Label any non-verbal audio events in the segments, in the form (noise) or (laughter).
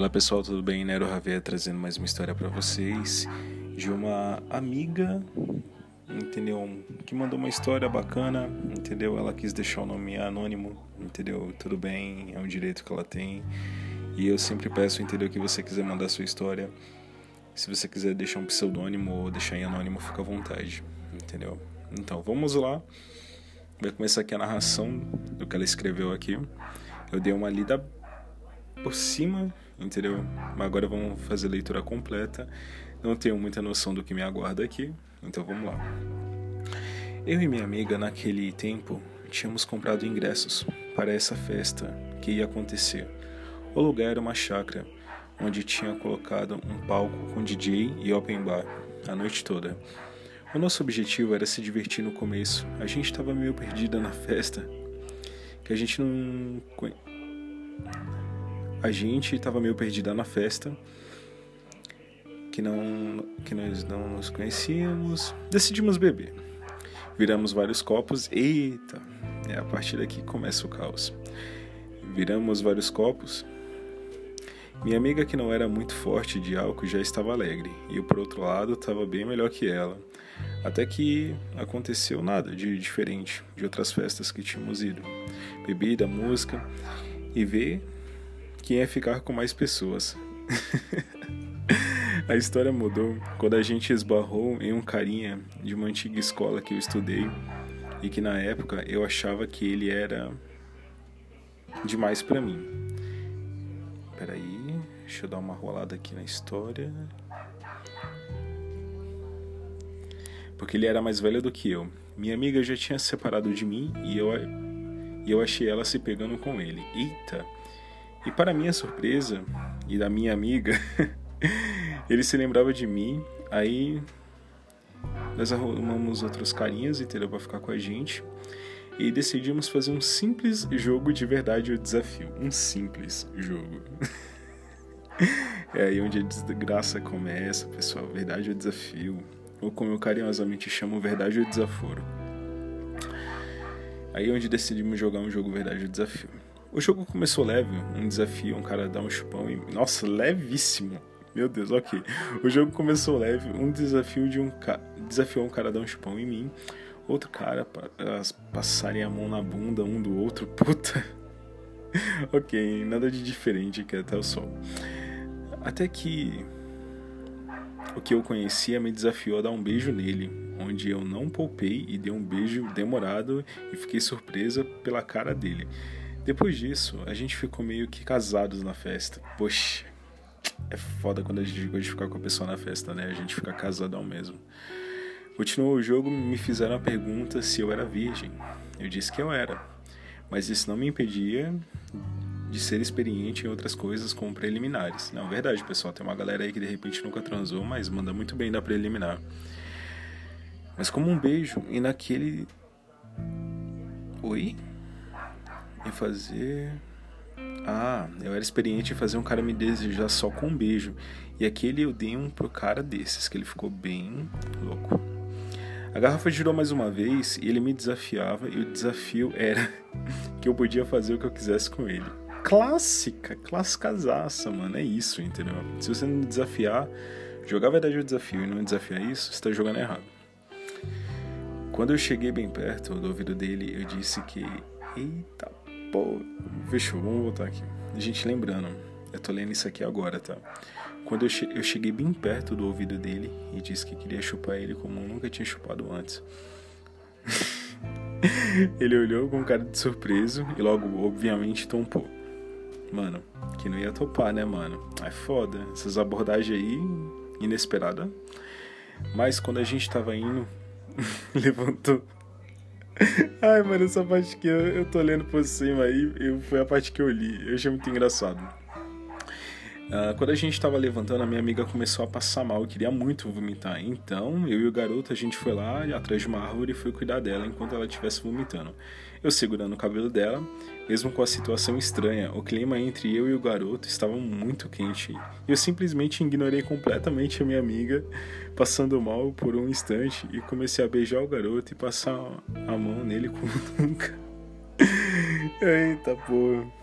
Olá pessoal, tudo bem? Nero Javier trazendo mais uma história para vocês de uma amiga, entendeu? Que mandou uma história bacana, entendeu? Ela quis deixar o nome anônimo, entendeu? Tudo bem, é um direito que ela tem. E eu sempre peço, entendeu? Que você quiser mandar sua história, se você quiser deixar um pseudônimo ou deixar em anônimo, fica à vontade, entendeu? Então vamos lá. Vai começar aqui a narração do que ela escreveu aqui. Eu dei uma lida por cima, entendeu? Mas agora vamos fazer a leitura completa. Não tenho muita noção do que me aguarda aqui, então vamos lá. Eu e minha amiga, naquele tempo, tínhamos comprado ingressos para essa festa que ia acontecer. O lugar era uma chácara, onde tinha colocado um palco com DJ e open bar a noite toda. O nosso objetivo era se divertir no começo. A gente estava meio perdida na festa, que a gente não a gente estava meio perdida na festa, que não que nós não nos conhecíamos. Decidimos beber. Viramos vários copos. Eita, é a partir daqui começa o caos. Viramos vários copos. Minha amiga, que não era muito forte de álcool, já estava alegre, e eu, por outro lado, estava bem melhor que ela. Até que aconteceu nada de diferente de outras festas que tínhamos ido. Bebida, música e ver quem é ficar com mais pessoas. (laughs) a história mudou quando a gente esbarrou em um carinha de uma antiga escola que eu estudei e que na época eu achava que ele era demais para mim. Peraí, deixa eu dar uma rolada aqui na história. Porque ele era mais velho do que eu. Minha amiga já tinha se separado de mim e eu, e eu achei ela se pegando com ele. Eita! E para minha surpresa e da minha amiga, (laughs) ele se lembrava de mim, aí nós arrumamos outros carinhas, entendeu? Para ficar com a gente. E decidimos fazer um simples jogo de verdade ou desafio. Um simples jogo. (laughs) é aí onde a desgraça começa, pessoal. Verdade ou desafio. Ou como eu carinhosamente chamo, verdade ou desaforo. Aí onde decidimos jogar um jogo verdade ou desafio. O jogo começou leve, um desafio, um cara dar um chupão e. Nossa, levíssimo! Meu Deus, ok. O jogo começou leve, um desafio de um cara. Desafiou um cara dar um chupão em mim. Outro cara passarem a mão na bunda um do outro. (laughs) Puta. ok, nada de diferente aqui até o sol. Até que o que eu conhecia me desafiou a dar um beijo nele, onde eu não poupei e dei um beijo demorado e fiquei surpresa pela cara dele. Depois disso, a gente ficou meio que casados na festa. Poxa, é foda quando a gente gosta de ficar com a pessoa na festa, né? A gente fica casadão mesmo. Continuou o jogo, me fizeram a pergunta se eu era virgem. Eu disse que eu era, mas isso não me impedia de ser experiente em outras coisas como preliminares. Não, verdade, pessoal, tem uma galera aí que de repente nunca transou, mas manda muito bem da preliminar. Mas como um beijo, e naquele. Oi? Em fazer. Ah, eu era experiente em fazer um cara me desejar só com um beijo. E aquele eu dei um pro cara desses, que ele ficou bem louco. A garrafa girou mais uma vez e ele me desafiava, e o desafio era (laughs) que eu podia fazer o que eu quisesse com ele. Clássica, clássicazaça, mano. É isso, entendeu? Se você não desafiar, jogar a verdade o desafio e não desafiar isso, você tá jogando errado. Quando eu cheguei bem perto do ouvido dele, eu disse que. Eita Pô, fechou, vamos voltar aqui. Gente, lembrando, eu tô lendo isso aqui agora, tá? Quando eu, che eu cheguei bem perto do ouvido dele e disse que queria chupar ele como eu nunca tinha chupado antes. (laughs) ele olhou com cara de surpreso e logo, obviamente, tompou. Mano, que não ia topar, né, mano? É foda. Essas abordagens aí, inesperada. Mas quando a gente tava indo, (laughs) levantou (laughs) Ai, mano, essa parte que eu, eu tô lendo por cima aí, eu, foi a parte que eu li. Eu achei muito engraçado. Uh, quando a gente estava levantando, a minha amiga começou a passar mal, eu queria muito vomitar. Então, eu e o garoto, a gente foi lá atrás de uma árvore e foi cuidar dela enquanto ela estivesse vomitando. Eu segurando o cabelo dela, mesmo com a situação estranha, o clima entre eu e o garoto estava muito quente. Eu simplesmente ignorei completamente a minha amiga, passando mal por um instante, e comecei a beijar o garoto e passar a mão nele como (laughs) nunca. Eita porra.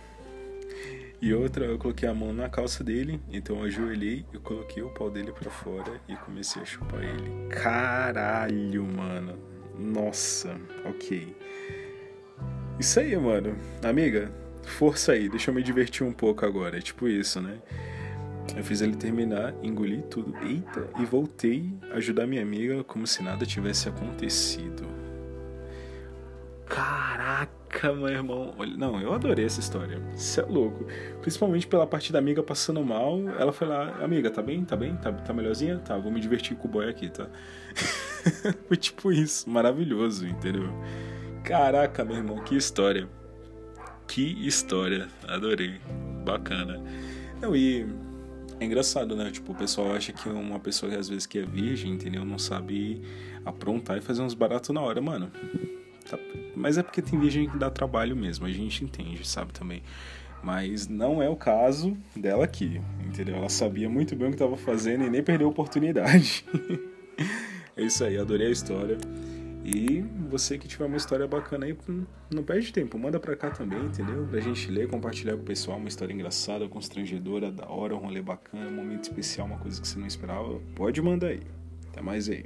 E outra, eu coloquei a mão na calça dele, então eu ajoelhei, eu coloquei o pau dele para fora e comecei a chupar ele. Caralho, mano. Nossa, ok. Isso aí, mano. Amiga, força aí, deixa eu me divertir um pouco agora. É tipo isso, né? Eu fiz ele terminar, engoli tudo, eita, e voltei a ajudar minha amiga como se nada tivesse acontecido. Caraca, meu irmão. Não, eu adorei essa história. Isso é louco. Principalmente pela parte da amiga passando mal. Ela foi lá, amiga, tá bem? Tá bem? Tá, tá melhorzinha? Tá, vou me divertir com o boy aqui, tá? (laughs) foi tipo isso. Maravilhoso, entendeu? Caraca, meu irmão, que história. Que história. Adorei. Bacana. Não, e é engraçado, né? Tipo, o pessoal acha que uma pessoa que às vezes que é virgem, entendeu? Não sabe aprontar e fazer uns baratos na hora, mano. Tá? Mas é porque tem virgem que dá trabalho mesmo, a gente entende, sabe também. Mas não é o caso dela aqui, entendeu? Ela sabia muito bem o que estava fazendo e nem perdeu a oportunidade. (laughs) é isso aí, adorei a história. E você que tiver uma história bacana aí, não perde tempo, manda pra cá também, entendeu? Pra gente ler, compartilhar com o pessoal uma história engraçada, constrangedora, da hora, um rolê bacana, um momento especial, uma coisa que você não esperava. Pode mandar aí. Até mais aí.